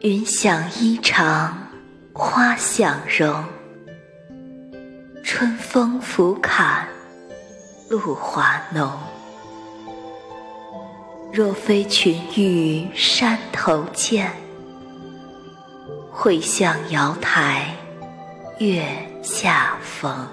云想衣裳花想容春风拂槛露华浓。若非群玉山头见会向瑶台月下逢。